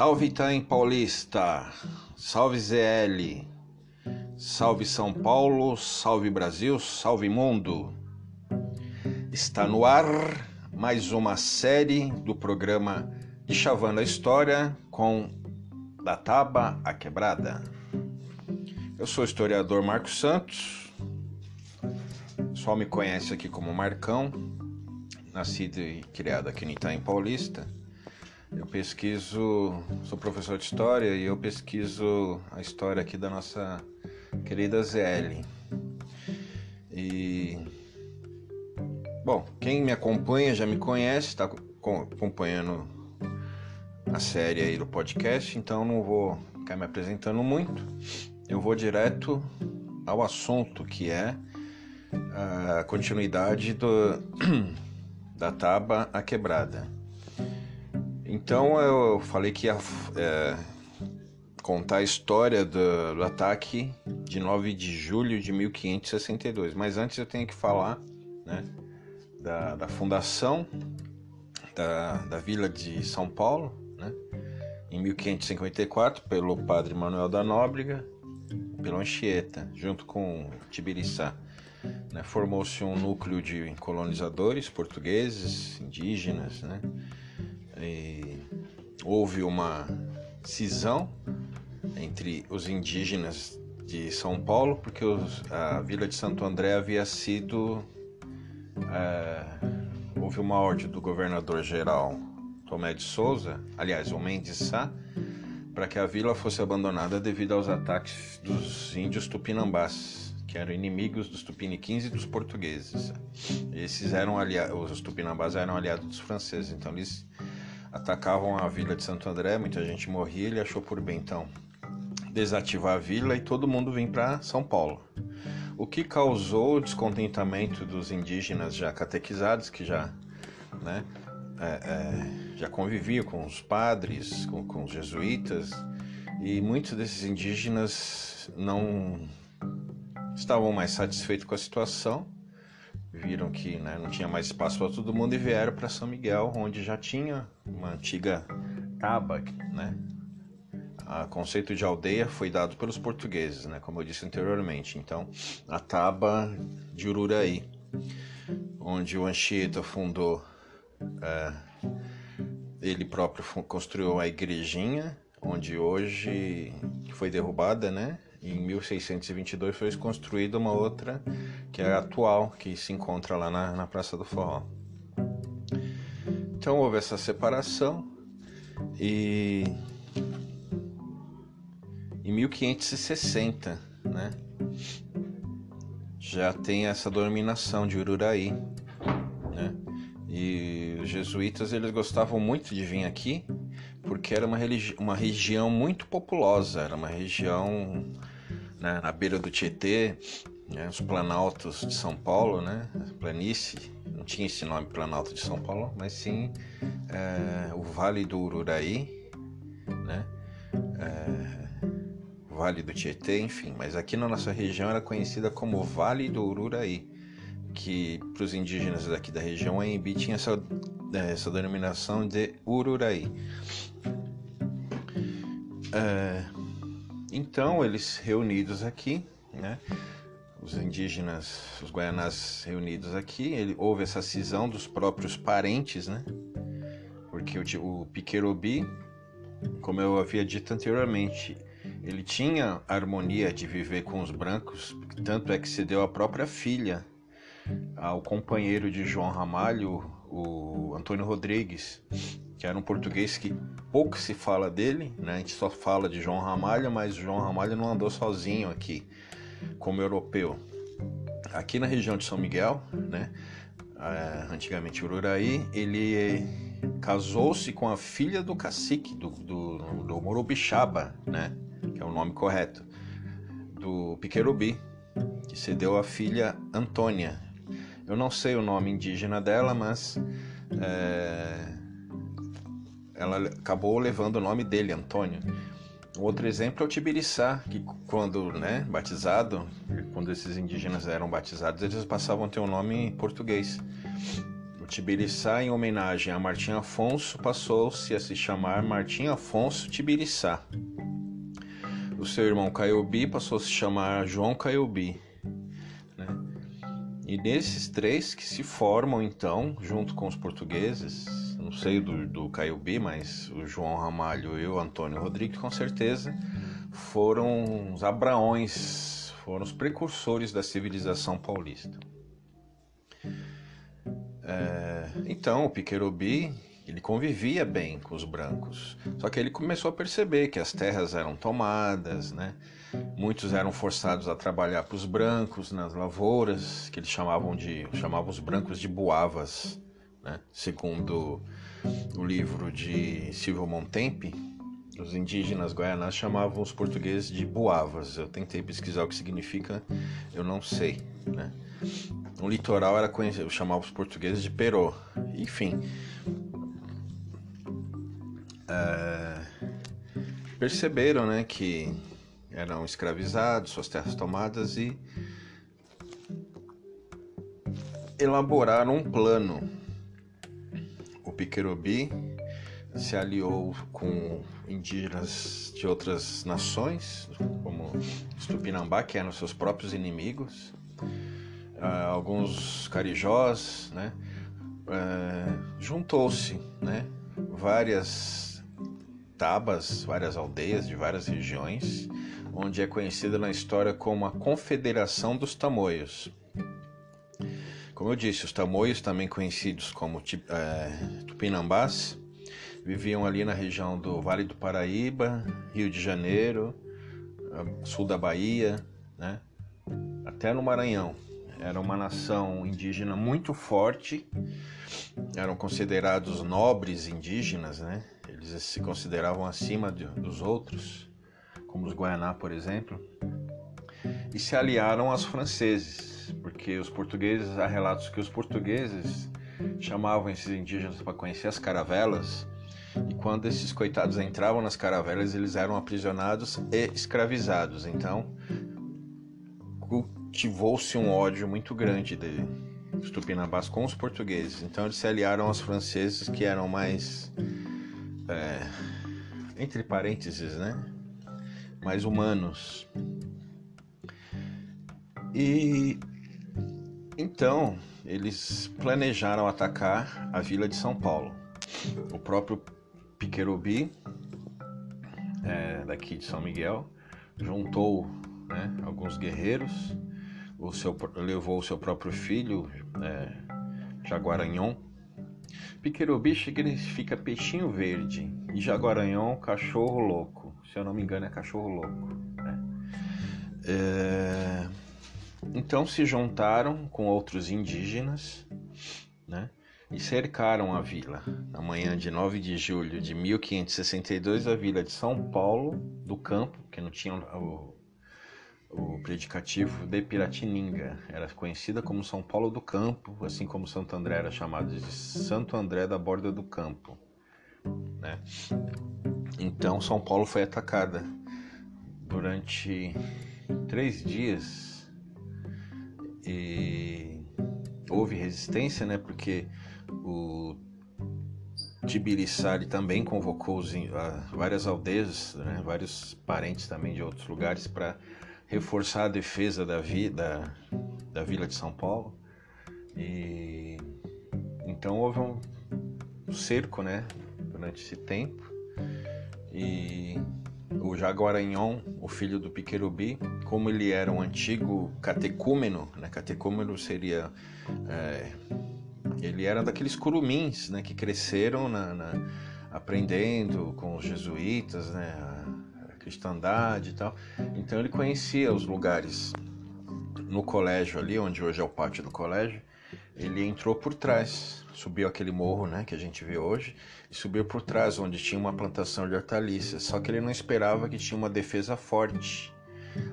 Salve Itaim Paulista, salve ZL, salve São Paulo, salve Brasil, salve mundo. Está no ar mais uma série do programa de Chavando a História com Da Taba a Quebrada. Eu sou o historiador Marcos Santos, só me conhece aqui como Marcão, nascido e criado aqui no Itaim Paulista. Eu pesquiso, sou professor de história e eu pesquiso a história aqui da nossa querida ZL. E bom, quem me acompanha já me conhece, está acompanhando a série aí do podcast, então não vou ficar me apresentando muito. Eu vou direto ao assunto que é a continuidade do, da Taba a Quebrada. Então eu falei que ia é, contar a história do, do, ataque de 9 de julho de 1562. Mas antes eu tenho que falar né, da, da, fundação da, da vila de São Paulo, né, em 1554, pelo padre Manuel da Nóbrega, pelo Anchieta, junto com Tibiriçá. Né, Formou-se um núcleo de colonizadores portugueses, indígenas, né, houve uma cisão entre os indígenas de São Paulo, porque os, a vila de Santo André havia sido. É, houve uma ordem do governador-geral Tomé de Souza, aliás, o Mendes Sá, para que a vila fosse abandonada devido aos ataques dos índios tupinambás, que eram inimigos dos tupiniquins e dos portugueses. Esses eram aliados, os tupinambás eram aliados dos franceses, então eles atacavam a vila de Santo André, muita gente morria, ele achou por bem então desativar a vila e todo mundo vir para São Paulo. O que causou o descontentamento dos indígenas já catequizados, que já, né, é, é, já conviviam com os padres, com, com os jesuítas, e muitos desses indígenas não estavam mais satisfeitos com a situação viram que né, não tinha mais espaço para todo mundo e vieram para São Miguel, onde já tinha uma antiga taba, né? O conceito de aldeia foi dado pelos portugueses, né, como eu disse anteriormente. Então, a taba de Ururaí, onde o Anchieta fundou, é, ele próprio construiu a igrejinha, onde hoje foi derrubada, né? Em 1622 foi construída uma outra, que é a atual, que se encontra lá na, na Praça do Forró. Então houve essa separação e em 1560, né, já tem essa dominação de Ururaí, né? E os jesuítas eles gostavam muito de vir aqui porque era uma, uma região muito populosa, era uma região né, na beira do Tietê, né, os planaltos de São Paulo, né, planície, não tinha esse nome Planalto de São Paulo, mas sim é, o Vale do Ururaí, né, é, Vale do Tietê, enfim, mas aqui na nossa região era conhecida como Vale do Ururaí, que para os indígenas daqui da região, a Embi tinha essa, essa denominação de Ururaí. É, então, eles reunidos aqui, né? Os indígenas, os guaianás reunidos aqui, ele, houve essa cisão dos próprios parentes, né? Porque o, o Piquerobi, como eu havia dito anteriormente, ele tinha harmonia de viver com os brancos, tanto é que se deu a própria filha ao companheiro de João Ramalho, o Antônio Rodrigues, que era um português que pouco se fala dele, né? A gente só fala de João Ramalho, mas João Ramalho não andou sozinho aqui como europeu. Aqui na região de São Miguel, né? É, antigamente Ururaí, ele casou-se com a filha do cacique do, do, do Morubixaba, né? Que é o nome correto, do Piquerubi, que cedeu a filha Antônia. Eu não sei o nome indígena dela, mas é, ela acabou levando o nome dele, Antônio. Outro exemplo é o Tibiriçá, que quando né, batizado, quando esses indígenas eram batizados, eles passavam a ter um nome em português. O Tibiriçá, em homenagem a Martim Afonso, passou-se a se chamar Martim Afonso Tibiriçá. O seu irmão Caiobi passou a se chamar João Caiobi. Né? E desses três que se formam, então, junto com os portugueses, não sei do, do Caiobi, mas o João Ramalho e o Antônio Rodrigues, com certeza, foram os abraões, foram os precursores da civilização paulista. É, então, o Piquerobi ele convivia bem com os brancos, só que ele começou a perceber que as terras eram tomadas, né? Muitos eram forçados a trabalhar para os brancos nas lavouras, que eles chamavam de chamavam os brancos de buavas, né? Segundo o livro de Silvio Montempe, os indígenas guaianás chamavam os portugueses de buavas. Eu tentei pesquisar o que significa, eu não sei, né? No litoral era conhecido, chamava os portugueses de perô. Enfim, é, perceberam, né, que eram escravizados, suas terras tomadas e elaboraram um plano. O Piquerobi se aliou com indígenas de outras nações, como os Tupinambá, que eram seus próprios inimigos, uh, alguns carijós, né? Uh, Juntou-se, né? Várias tabas, várias aldeias de várias regiões, onde é conhecida na história como a Confederação dos Tamoios. Como eu disse, os tamoios, também conhecidos como é, tupinambás, viviam ali na região do Vale do Paraíba, Rio de Janeiro, sul da Bahia, né? até no Maranhão. Era uma nação indígena muito forte, eram considerados nobres indígenas, né? eles se consideravam acima de, dos outros, como os Guaianá, por exemplo, e se aliaram aos franceses, porque os portugueses, há relatos que os portugueses chamavam esses indígenas para conhecer as caravelas e quando esses coitados entravam nas caravelas, eles eram aprisionados e escravizados. Então, cultivou-se um ódio muito grande de os tupinambás com os portugueses. Então, eles se aliaram aos franceses, que eram mais, é, entre parênteses, né? Mais humanos. E então eles planejaram atacar a vila de São Paulo. O próprio Piquerubi, é, daqui de São Miguel, juntou né, alguns guerreiros, o seu, levou o seu próprio filho, é, Jaguaranhon. Piquerubi significa peixinho verde e Jaguaranhon, cachorro louco. Se eu não me engano, é cachorro louco. Né? É... Então se juntaram com outros indígenas, né? e cercaram a vila. Na manhã de 9 de julho de 1562, a vila de São Paulo do Campo, que não tinha o, o predicativo de Piratininga, era conhecida como São Paulo do Campo, assim como Santo André era chamado de Santo André da Borda do Campo. Né? Então São Paulo foi atacada durante três dias e houve resistência, né? Porque o Tibiriçari também convocou os, várias aldeias, né, vários parentes também de outros lugares para reforçar a defesa da, vi, da, da vila de São Paulo. E então houve um cerco, né, durante esse tempo. E o Jaguaranhon, o filho do Piquerubi, como ele era um antigo catecúmeno, né, catecúmeno seria é, ele era daqueles curumins, né, que cresceram na, na, aprendendo com os jesuítas, né, a, a cristandade e tal. Então ele conhecia os lugares no colégio ali, onde hoje é o pátio do colégio. Ele entrou por trás, subiu aquele morro, né, que a gente vê hoje, e subiu por trás, onde tinha uma plantação de hortaliças. Só que ele não esperava que tinha uma defesa forte.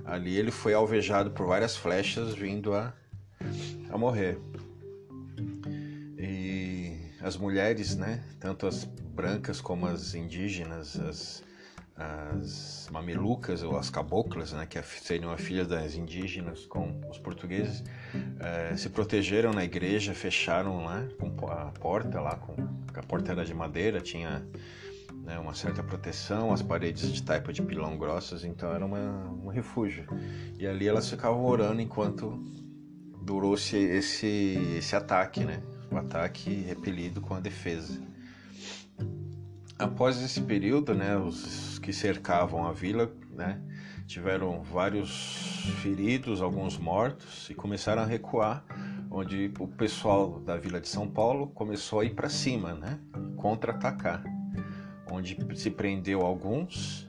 Ali ele foi alvejado por várias flechas, vindo a, a morrer as mulheres, né, tanto as brancas como as indígenas, as, as mamelucas ou as caboclas, né, que seriam as filhas das indígenas com os portugueses, eh, se protegeram na igreja, fecharam lá com a porta lá, com a porta era de madeira, tinha né, uma certa proteção, as paredes de taipa de pilão grossas, então era uma, um refúgio. E ali elas ficavam orando enquanto durou esse, esse, esse ataque, né? O ataque repelido com a defesa. Após esse período, né, os que cercavam a vila, né, tiveram vários feridos, alguns mortos e começaram a recuar, onde o pessoal da vila de São Paulo começou a ir para cima, né, contra-atacar, onde se prendeu alguns,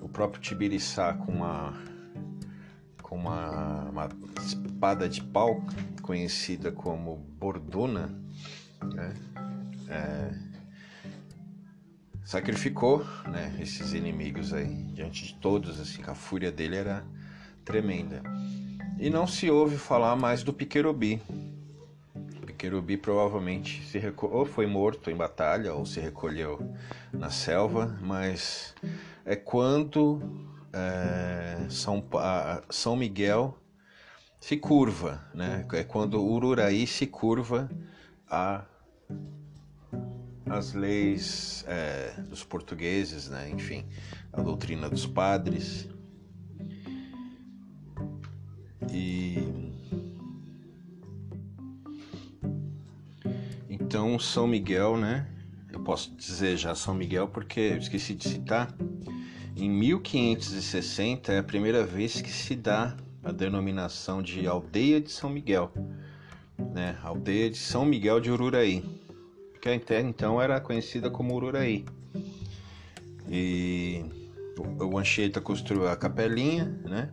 o próprio Tibiriçá com uma com uma, uma espada de pau conhecida como borduna, né, é, sacrificou né, esses inimigos aí diante de todos, assim, a fúria dele era tremenda. E não se ouve falar mais do Piquerobi. Piquerobi provavelmente se reco... ou foi morto em batalha ou se recolheu na selva, mas é quando é, São, São Miguel se curva, né? É quando Ururaí se curva a as leis é, dos portugueses, né? enfim, a doutrina dos padres. E então São Miguel, né? Eu posso dizer já São Miguel porque eu esqueci de citar. Em 1560 é a primeira vez que se dá a denominação de aldeia de São Miguel, né? Aldeia de São Miguel de Ururaí que até então era conhecida como Ururaí. E o Anchieta construiu a capelinha, né?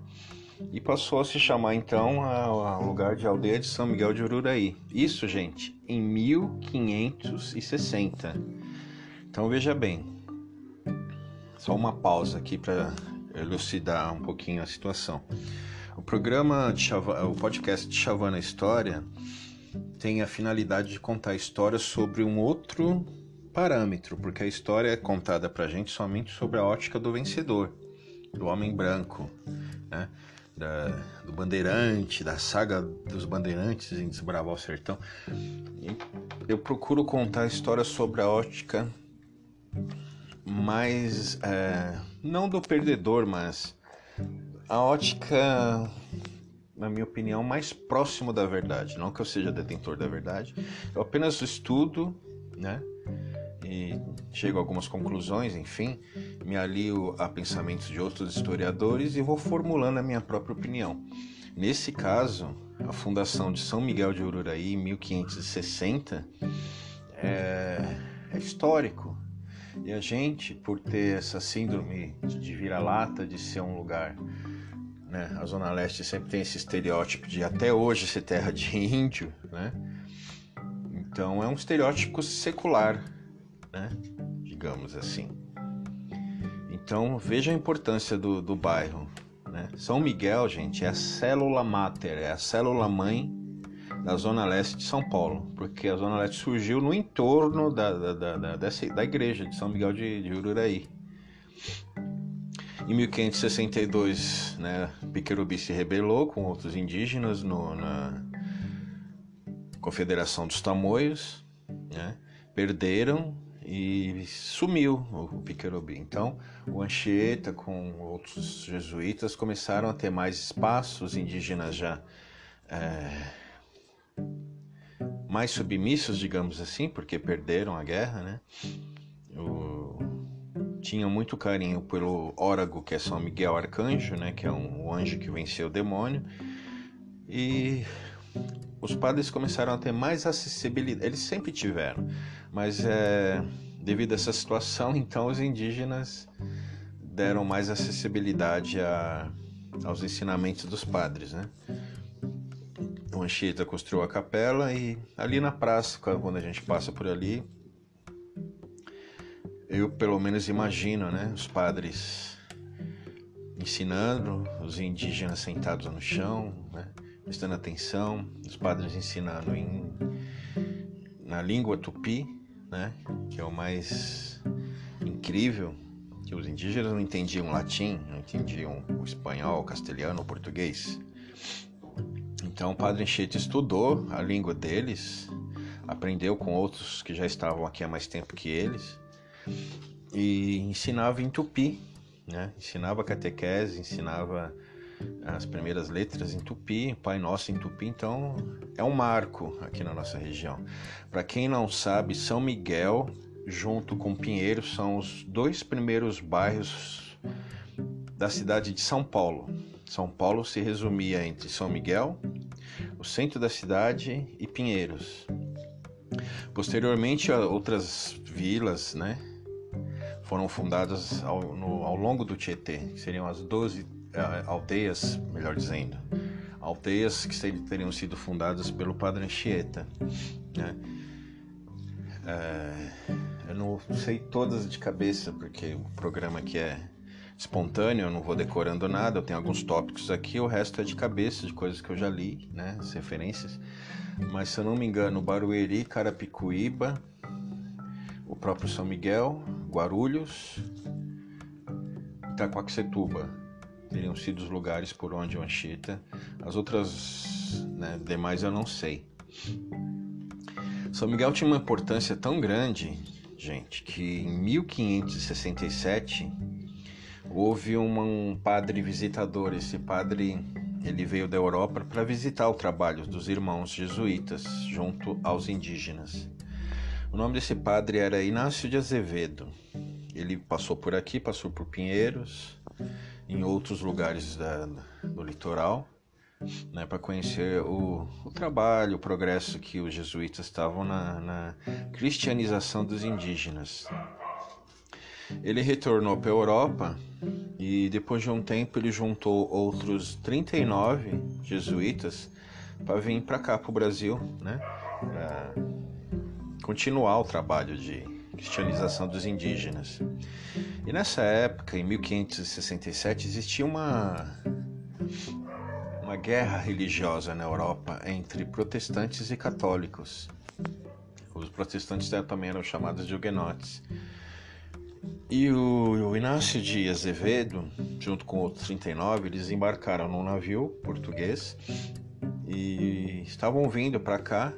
E passou a se chamar então ao lugar de aldeia de São Miguel de Ururaí. Isso, gente, em 1560. Então veja bem, só uma pausa aqui para elucidar um pouquinho a situação. O programa, de o podcast de Chavana História, tem a finalidade de contar histórias sobre um outro parâmetro, porque a história é contada para gente somente sobre a ótica do vencedor, do homem branco, né? Da, do bandeirante, da saga dos bandeirantes em Desbravar o Sertão. E eu procuro contar histórias sobre a ótica mais. É, não do perdedor, mas a ótica na minha opinião, mais próximo da verdade. Não que eu seja detentor da verdade, eu apenas estudo, né? E chego a algumas conclusões, enfim, me alio a pensamentos de outros historiadores e vou formulando a minha própria opinião. Nesse caso, a fundação de São Miguel de Ururaí em 1560 é, é histórico. E a gente, por ter essa síndrome de vira-lata, de ser um lugar né? A Zona Leste sempre tem esse estereótipo de até hoje ser terra de índio, né? Então é um estereótipo secular, né? Digamos assim. Então veja a importância do, do bairro. Né? São Miguel, gente, é a célula mater, é a célula mãe da Zona Leste de São Paulo, porque a Zona Leste surgiu no entorno da, da, da, da, dessa, da igreja de São Miguel de, de Ururaí. Em 1562, né, Piquerubi se rebelou com outros indígenas no, na Confederação dos Tamoios, né, perderam e sumiu o Piquerubi. Então, o Anchieta com outros jesuítas começaram a ter mais espaço, os indígenas já é, mais submissos, digamos assim, porque perderam a guerra, né? O, tinham muito carinho pelo Órago, que é São Miguel Arcanjo, né, que é um anjo que venceu o demônio. E os padres começaram a ter mais acessibilidade. Eles sempre tiveram, mas é, devido a essa situação, então os indígenas deram mais acessibilidade a, aos ensinamentos dos padres, né? O Anchieta construiu a capela e ali na praça, quando a gente passa por ali, eu pelo menos imagino, né, os padres ensinando, os indígenas sentados no chão, né, prestando atenção, os padres ensinando em, na língua tupi, né, que é o mais incrível, que os indígenas não entendiam latim, não entendiam o espanhol, o castelhano, o português. Então o Padre Anchieta estudou a língua deles, aprendeu com outros que já estavam aqui há mais tempo que eles e ensinava em tupi, né? Ensinava catequese, ensinava as primeiras letras em tupi, Pai Nosso em tupi, então é um marco aqui na nossa região. Para quem não sabe, São Miguel junto com Pinheiro são os dois primeiros bairros da cidade de São Paulo. São Paulo se resumia entre São Miguel, o centro da cidade e Pinheiros. Posteriormente, outras vilas, né, foram fundadas ao, no, ao longo do Tietê, que seriam as 12 é, aldeias, melhor dizendo, aldeias que teriam sido fundadas pelo Padre Anchieta. Né? É, eu não sei todas de cabeça, porque o programa aqui é espontâneo, eu não vou decorando nada, eu tenho alguns tópicos aqui, o resto é de cabeça, de coisas que eu já li, né, as referências. Mas se eu não me engano, Barueri, Carapicuíba, o próprio São Miguel, Guarulhos, Itacoaxetuba teriam sido os lugares por onde o Anchieta. As outras né, demais eu não sei. São Miguel tinha uma importância tão grande, gente, que em 1567 houve um padre visitador. Esse padre ele veio da Europa para visitar o trabalho dos irmãos jesuítas junto aos indígenas. O nome desse padre era Inácio de Azevedo. Ele passou por aqui, passou por Pinheiros, em outros lugares da, do litoral, né, para conhecer o, o, trabalho, o progresso que os jesuítas estavam na, na cristianização dos indígenas. Ele retornou para a Europa e depois de um tempo ele juntou outros 39 jesuítas para vir para cá para o Brasil, né, para continuar o trabalho de cristianização dos indígenas. E nessa época, em 1567, existia uma uma guerra religiosa na Europa entre protestantes e católicos. Os protestantes também eram chamados de huguenotes. E o, o Inácio de Azevedo, junto com outros 39, eles embarcaram num navio português e estavam vindo para cá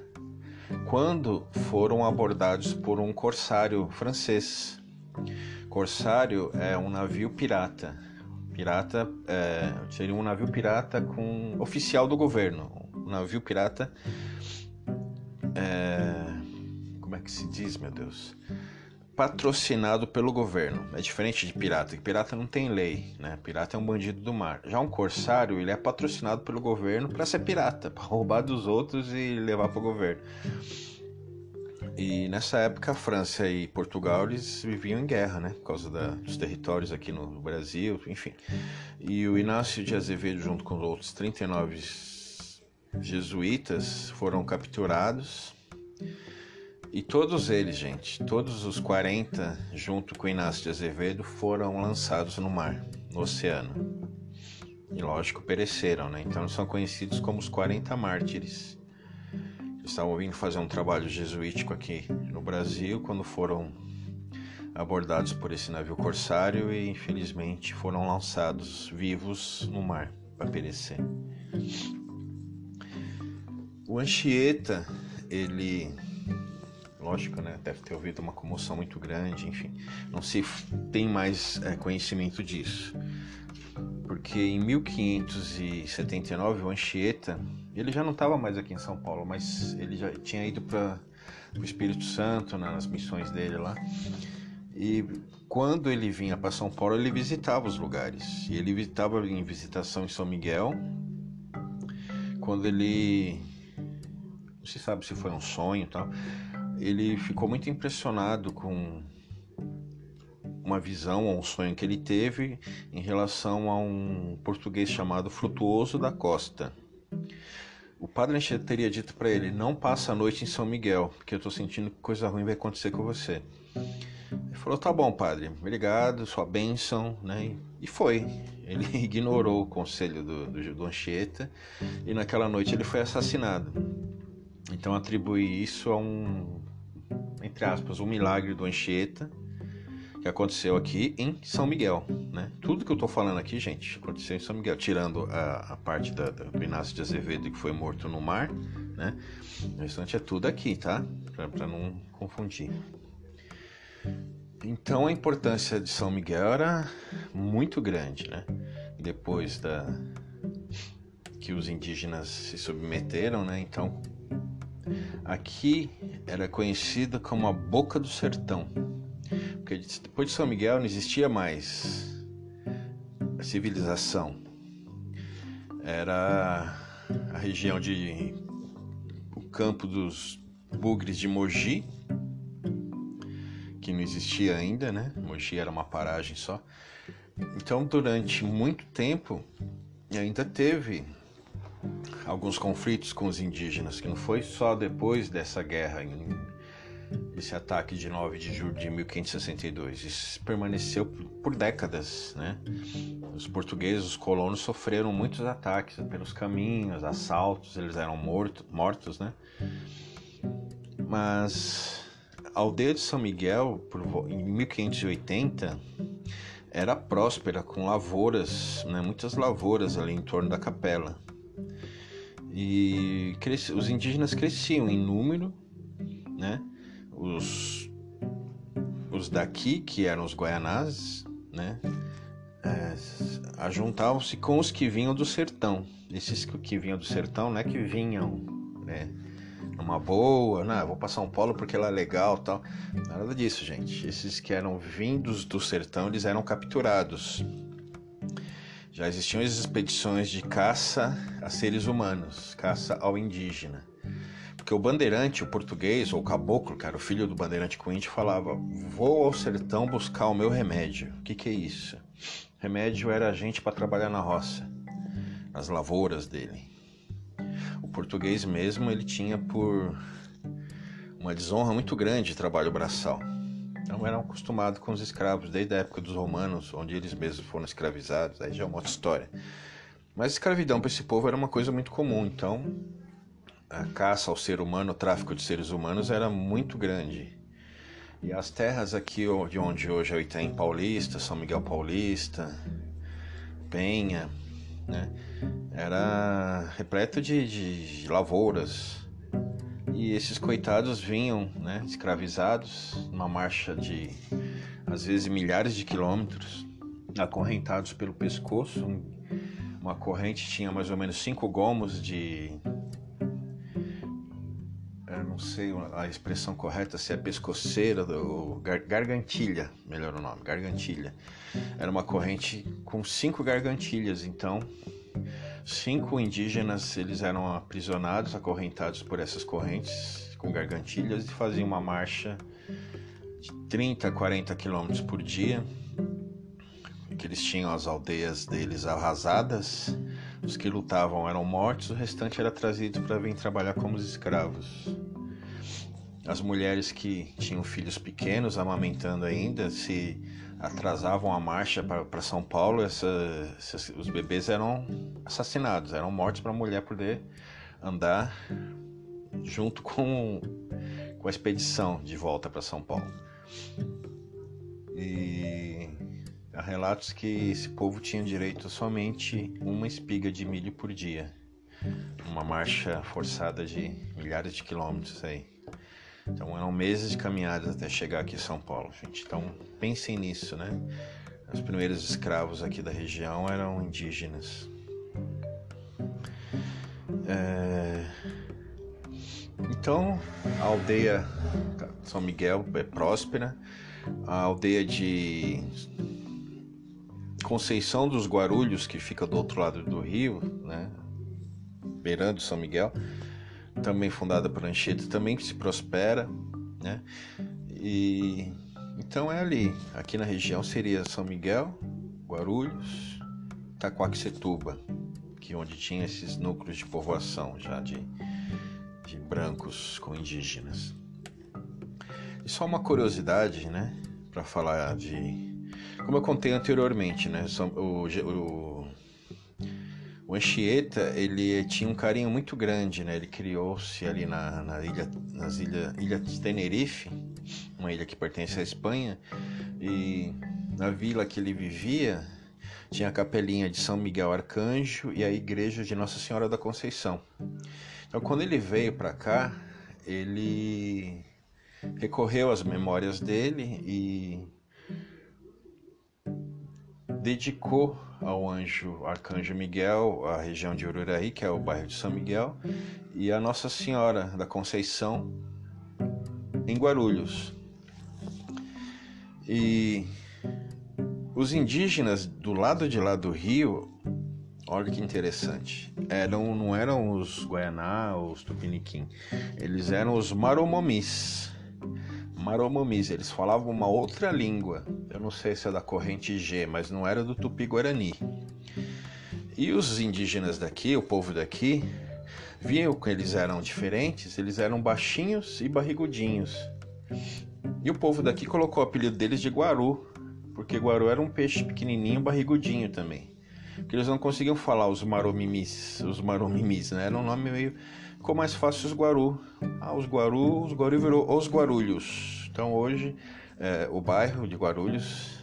quando foram abordados por um corsário francês. Corsário é um navio pirata. Pirata é, seria um navio pirata com oficial do governo. Um navio pirata. É, como é que se diz, meu Deus? Patrocinado pelo governo. É diferente de pirata, que pirata não tem lei, né? Pirata é um bandido do mar. Já um corsário, ele é patrocinado pelo governo para ser pirata, para roubar dos outros e levar para o governo. E nessa época a França e Portugal eles viviam em guerra, né? Por causa da, dos territórios aqui no Brasil, enfim. E o Inácio de Azevedo, junto com os outros 39 jesuítas, foram capturados e todos eles, gente, todos os 40, junto com Inácio de Azevedo, foram lançados no mar, no oceano. E lógico, pereceram, né? Então são conhecidos como os 40 mártires. Estavam vindo fazer um trabalho jesuítico aqui no Brasil quando foram abordados por esse navio corsário e infelizmente foram lançados vivos no mar para perecer. O Anchieta, ele lógico, né? Deve ter ouvido uma comoção muito grande, enfim. Não se tem mais é, conhecimento disso. Porque em 1579 o Anchieta, ele já não estava mais aqui em São Paulo, mas ele já tinha ido para o Espírito Santo né, nas missões dele lá. E quando ele vinha para São Paulo, ele visitava os lugares. E ele estava em visitação em São Miguel. Quando ele não se sabe se foi um sonho e tal ele ficou muito impressionado com uma visão ou um sonho que ele teve em relação a um português chamado Frutuoso da Costa. O padre Anchieta teria dito para ele: Não passa a noite em São Miguel, porque eu estou sentindo que coisa ruim vai acontecer com você. Ele falou: Tá bom, padre, obrigado, sua bênção, né? E foi. Ele ignorou o conselho do, do, do Anchieta e naquela noite ele foi assassinado. Então atribui isso a um entre aspas, o milagre do Anchieta, que aconteceu aqui em São Miguel, né? Tudo que eu tô falando aqui, gente, aconteceu em São Miguel, tirando a, a parte da, da, do Inácio de Azevedo que foi morto no mar, né? O restante é tudo aqui, tá? Para não confundir. Então a importância de São Miguel era muito grande, né? Depois da que os indígenas se submeteram, né? Então aqui era conhecida como a Boca do Sertão, porque depois de São Miguel não existia mais civilização. Era a região de o campo dos bugres de Mogi que não existia ainda, né? Mogi era uma paragem só. Então, durante muito tempo, ainda teve alguns conflitos com os indígenas, que não foi só depois dessa guerra, esse ataque de 9 de julho de 1562. Isso permaneceu por décadas, né? Os portugueses, os colonos, sofreram muitos ataques pelos caminhos, assaltos, eles eram morto, mortos, né? Mas a aldeia de São Miguel, por, em 1580, era próspera, com lavouras, né, muitas lavouras ali em torno da capela. E cresci, os indígenas cresciam em número, né? Os, os daqui, que eram os guaianazes, né? É, ajuntavam-se com os que vinham do sertão. Esses que vinham do sertão, né? Que vinham, né? numa boa, não, vou para São Paulo porque lá é legal tal. Nada disso, gente. Esses que eram vindos do sertão, eles eram capturados. Já existiam as expedições de caça a seres humanos, caça ao indígena. Porque o bandeirante, o português, ou o caboclo, era o filho do bandeirante com índio, falava: Vou ao sertão buscar o meu remédio. O que, que é isso? Remédio era a gente para trabalhar na roça, nas lavouras dele português mesmo ele tinha por uma desonra muito grande de trabalho braçal. Então eram acostumados com os escravos desde a época dos romanos, onde eles mesmos foram escravizados, aí já é uma outra história. Mas escravidão para esse povo era uma coisa muito comum, então a caça ao ser humano, o tráfico de seres humanos era muito grande. E as terras aqui de onde hoje é o Itaim Paulista, São Miguel Paulista, Penha, né? Era repleto de, de, de lavouras. E esses coitados vinham, né, escravizados, numa marcha de às vezes milhares de quilômetros, acorrentados pelo pescoço. Uma corrente tinha mais ou menos cinco gomos de eu não sei a expressão correta, se é pescoceira ou gargantilha, melhor o nome, gargantilha. Era uma corrente com cinco gargantilhas, então cinco indígenas eles eram aprisionados, acorrentados por essas correntes com gargantilhas e faziam uma marcha de 30 a 40 quilômetros por dia. Que eles tinham as aldeias deles arrasadas, os que lutavam eram mortos, o restante era trazido para vir trabalhar como escravos. As mulheres que tinham filhos pequenos, amamentando ainda, se atrasavam a marcha para São Paulo, essa, essa, os bebês eram assassinados, eram mortos para a mulher poder andar junto com, com a expedição de volta para São Paulo. E há relatos que esse povo tinha direito a somente uma espiga de milho por dia, uma marcha forçada de milhares de quilômetros aí. Então eram meses de caminhadas até chegar aqui em São Paulo, gente. Então pensem nisso, né? Os primeiros escravos aqui da região eram indígenas. É... Então a aldeia São Miguel é próspera, a aldeia de Conceição dos Guarulhos, que fica do outro lado do rio, né? beirando São Miguel, também fundada por Anchieta, também que se prospera, né? E então é ali, aqui na região seria São Miguel, Guarulhos, Taquaquecetuba, que é onde tinha esses núcleos de povoação já de, de brancos com indígenas. E só uma curiosidade, né, para falar de como eu contei anteriormente, né, o, o o Anchieta, ele tinha um carinho muito grande, né? Ele criou-se ali na, na ilha, nas ilha, ilha de Tenerife, uma ilha que pertence à Espanha, E na vila que ele vivia tinha a capelinha de São Miguel Arcanjo e a igreja de Nossa Senhora da Conceição. Então, quando ele veio para cá, ele recorreu às memórias dele e dedicou ao anjo Arcanjo Miguel a região de Ururaí, que é o bairro de São Miguel, e a Nossa Senhora da Conceição em Guarulhos. E os indígenas do lado de lá do rio, olha que interessante, eram não eram os Guaianá os Tupiniquim, eles eram os Maromomis. Maromomis, eles falavam uma outra língua. Eu não sei se é da corrente G, mas não era do Tupi-Guarani. E os indígenas daqui, o povo daqui, viam que eles eram diferentes, eles eram baixinhos e barrigudinhos. E o povo daqui colocou o apelido deles de Guaru, porque Guaru era um peixe pequenininho, barrigudinho também. Porque eles não conseguiam falar os maromimis, os maromimis, né? Era um nome meio... Ficou mais fácil os Guaru. Ah, os Guaru, os Guaru virou os Guarulhos. Então hoje, é, o bairro de Guarulhos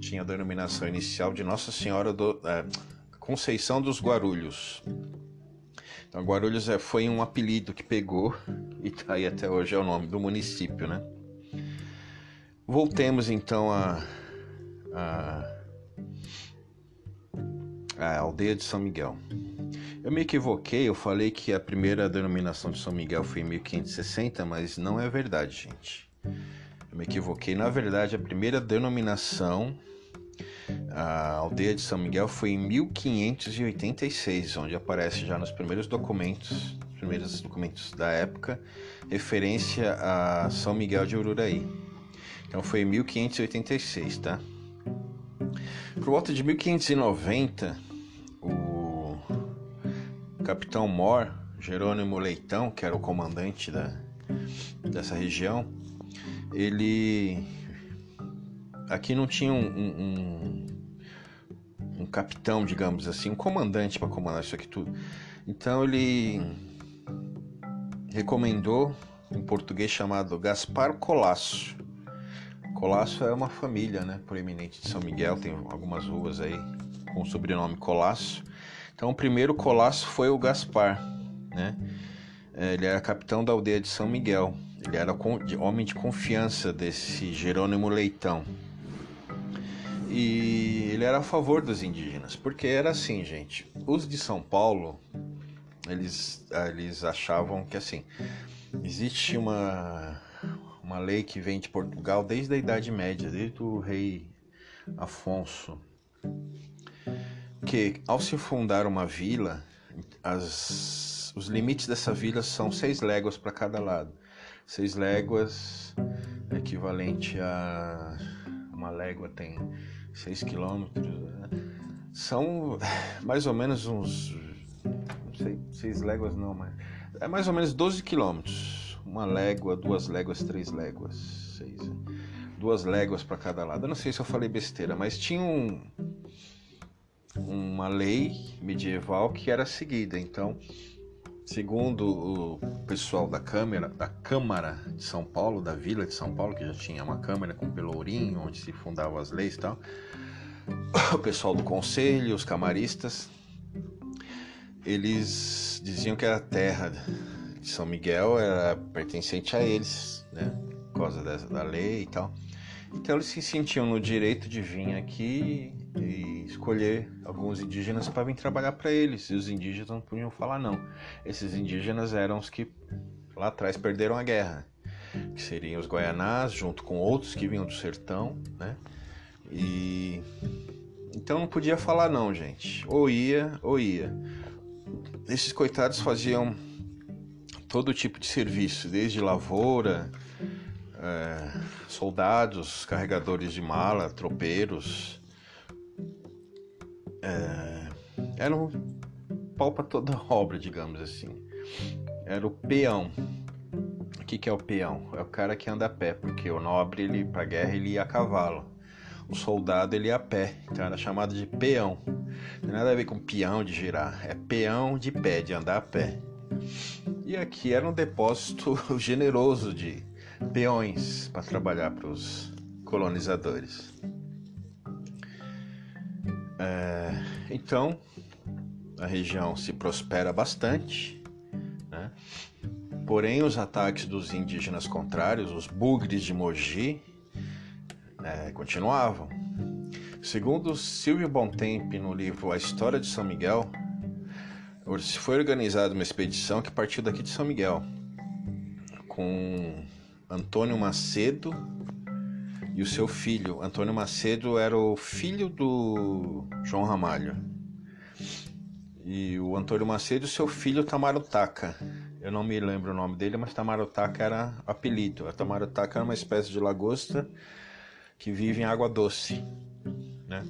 tinha a denominação inicial de Nossa Senhora do... É, Conceição dos Guarulhos. Então, Guarulhos é, foi um apelido que pegou e tá aí até hoje é o nome do município, né? Voltemos então a, a, a aldeia de São Miguel. Eu me equivoquei, eu falei que a primeira denominação de São Miguel foi em 1560, mas não é verdade, gente. Eu me equivoquei. Na verdade, a primeira denominação a aldeia de São Miguel foi em 1586, onde aparece já nos primeiros documentos, primeiros documentos da época, referência a São Miguel de Ururaí. Então foi em 1586, tá? Por volta de 1590, o capitão Mor, Jerônimo Leitão, que era o comandante da, dessa região, ele aqui não tinha um, um, um, capitão, digamos assim, um comandante para comandar isso aqui tudo. Então ele recomendou um português chamado Gaspar Colasso. Colasso é uma família, né, proeminente de São Miguel, tem algumas ruas aí com o sobrenome Colasso. Então o primeiro Colasso foi o Gaspar, né? Ele era capitão da aldeia de São Miguel. Ele era homem de confiança desse Jerônimo Leitão. E ele era a favor dos indígenas, porque era assim, gente. Os de São Paulo, eles, eles achavam que assim, existe uma, uma lei que vem de Portugal desde a Idade Média, desde o rei Afonso, que ao se fundar uma vila, as, os limites dessa vila são seis léguas para cada lado. Seis léguas é equivalente a uma légua tem 6 quilômetros. Né? São mais ou menos uns. Não sei, 6 léguas não, mas. É mais ou menos 12 quilômetros. Uma légua, duas léguas, três léguas, seis. Duas léguas para cada lado. Eu não sei se eu falei besteira, mas tinha um, uma lei medieval que era seguida. Então, segundo o pessoal da Câmara, da Câmara de São Paulo, da Vila de São Paulo, que já tinha uma Câmara com pelourinho, onde se fundavam as leis e tal, o pessoal do conselho, os camaristas, eles diziam que a terra de São Miguel era pertencente a eles, né? Por causa da, da lei e tal. Então eles se sentiam no direito de vir aqui e escolher alguns indígenas para vir trabalhar para eles. E os indígenas não podiam falar não. Esses indígenas eram os que lá atrás perderam a guerra, que seriam os guaianás, junto com outros que vinham do sertão, né? E então não podia falar não, gente. Ou ia, ou ia. Esses coitados faziam todo tipo de serviço, desde lavoura, é, soldados, carregadores de mala, tropeiros. É, era um pau para toda obra, digamos assim. Era o peão. O que, que é o peão? É o cara que anda a pé, porque o nobre ele para guerra ele ia a cavalo o soldado ele ia a pé, então era chamado de peão. Não tem nada a ver com peão de girar, é peão de pé, de andar a pé. E aqui era um depósito generoso de peões para trabalhar para os colonizadores. É, então, a região se prospera bastante, né? porém os ataques dos indígenas contrários, os bugres de Mogi, é, continuavam. Segundo Silvio Bontempi, no livro A História de São Miguel, foi organizada uma expedição que partiu daqui de São Miguel, com Antônio Macedo e o seu filho. Antônio Macedo era o filho do João Ramalho. E o Antônio Macedo e seu filho Tamarutaca. Eu não me lembro o nome dele, mas Tamarutaca era apelido. A Tamarutaca era uma espécie de lagosta que vive em água doce, né?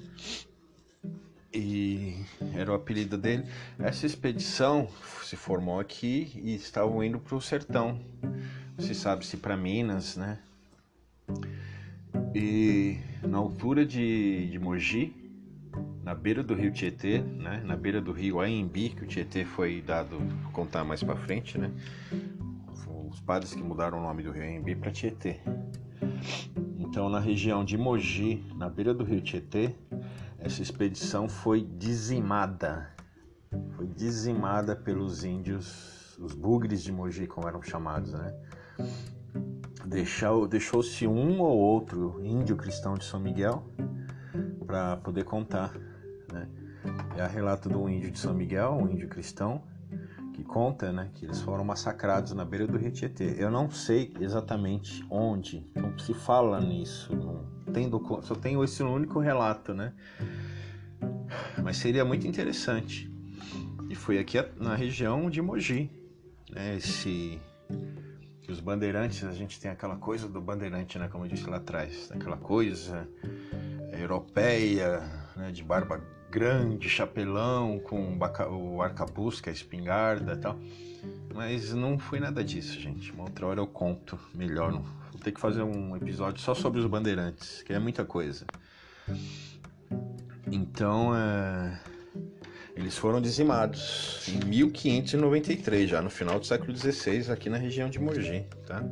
E era o apelido dele. Essa expedição se formou aqui e estavam indo para o sertão. Se sabe se para Minas, né? E na altura de, de Mogi, na beira do rio Tietê, né? Na beira do rio Aembi, que o Tietê foi dado, vou contar mais para frente, né? Os padres que mudaram o nome do rio Aembi para Tietê. Então, na região de Mogi, na beira do rio Tietê, essa expedição foi dizimada. Foi dizimada pelos índios, os bugres de Mogi, como eram chamados, né? Deixou-se um ou outro índio cristão de São Miguel para poder contar. Né? É a relato do índio de São Miguel, um índio cristão, que conta né, que eles foram massacrados na beira do rio Tietê. Eu não sei exatamente onde, não se fala nisso, tem só tenho esse único relato, né? Mas seria muito interessante. E foi aqui na região de Mogi, né? Esse que os bandeirantes, a gente tem aquela coisa do bandeirante, né? Como eu disse lá atrás, aquela coisa europeia, né? De barba grande, chapelão, com o arcabuz, que é a espingarda e tal. Mas não foi nada disso, gente. Uma outra hora eu conto melhor. Vou ter que fazer um episódio só sobre os bandeirantes, que é muita coisa. Então, é... eles foram dizimados em 1593, já no final do século XVI, aqui na região de Mogi, tá?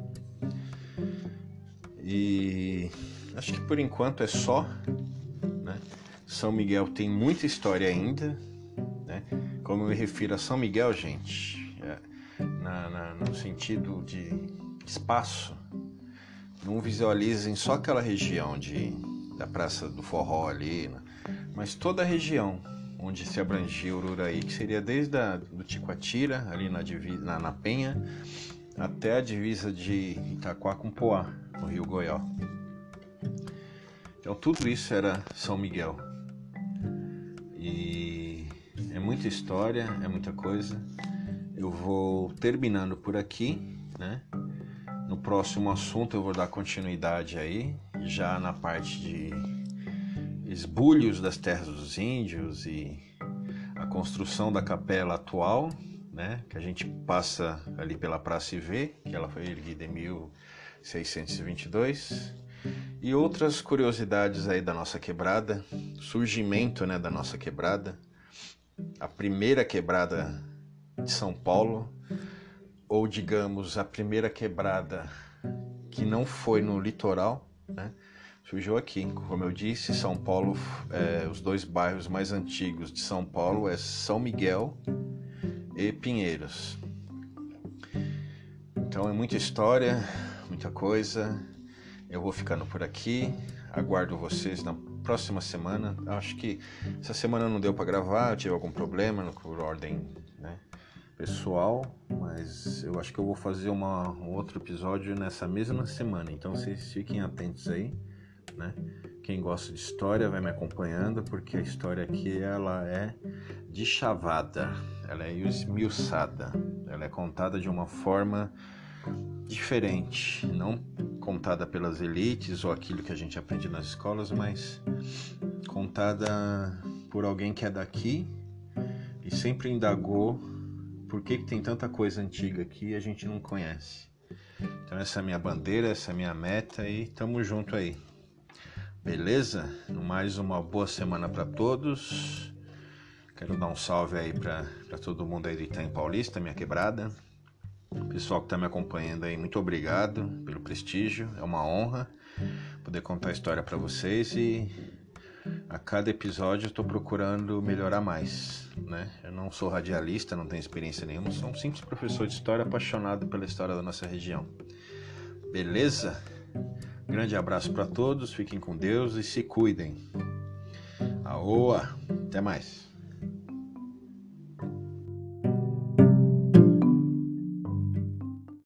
E acho que por enquanto é só são Miguel tem muita história ainda, né? Como eu me refiro a São Miguel, gente, é, na, na, no sentido de espaço, não visualizem só aquela região de, da Praça do Forró ali, né? mas toda a região onde se abrangia Ururaí, que seria desde a, do Ticoatira, ali na, divisa, na, na Penha, até a divisa de Itaquá com Poá, no Rio Goió. Então tudo isso era São Miguel. E é muita história, é muita coisa. Eu vou terminando por aqui, né? No próximo assunto eu vou dar continuidade aí, já na parte de esbulhos das terras dos índios e a construção da capela atual, né? Que a gente passa ali pela Praça IV, que ela foi erguida em 1622 e outras curiosidades aí da nossa quebrada, surgimento né, da nossa quebrada, a primeira quebrada de São Paulo, ou digamos, a primeira quebrada que não foi no litoral, né, surgiu aqui. Como eu disse, São Paulo, é, os dois bairros mais antigos de São Paulo é São Miguel e Pinheiros. Então é muita história, muita coisa. Eu vou ficando por aqui. Aguardo vocês na próxima semana. Acho que essa semana não deu para gravar, eu tive algum problema por ordem né, pessoal, mas eu acho que eu vou fazer uma, um outro episódio nessa mesma semana. Então vocês fiquem atentos aí, né? Quem gosta de história vai me acompanhando, porque a história aqui ela é de chavada, ela é esmiuçada, ela é contada de uma forma diferente, não contada pelas elites ou aquilo que a gente aprende nas escolas, mas contada por alguém que é daqui e sempre indagou por que, que tem tanta coisa antiga aqui e a gente não conhece. Então essa é a minha bandeira, essa é a minha meta e tamo junto aí. Beleza? Mais uma boa semana para todos. Quero dar um salve aí para todo mundo aí do Itaim Paulista, minha quebrada. Pessoal que está me acompanhando aí, muito obrigado pelo prestígio, é uma honra poder contar a história para vocês e a cada episódio eu estou procurando melhorar mais, né? Eu não sou radialista, não tenho experiência nenhuma, sou um simples professor de história apaixonado pela história da nossa região. Beleza? Grande abraço para todos, fiquem com Deus e se cuidem. Aoa, até mais.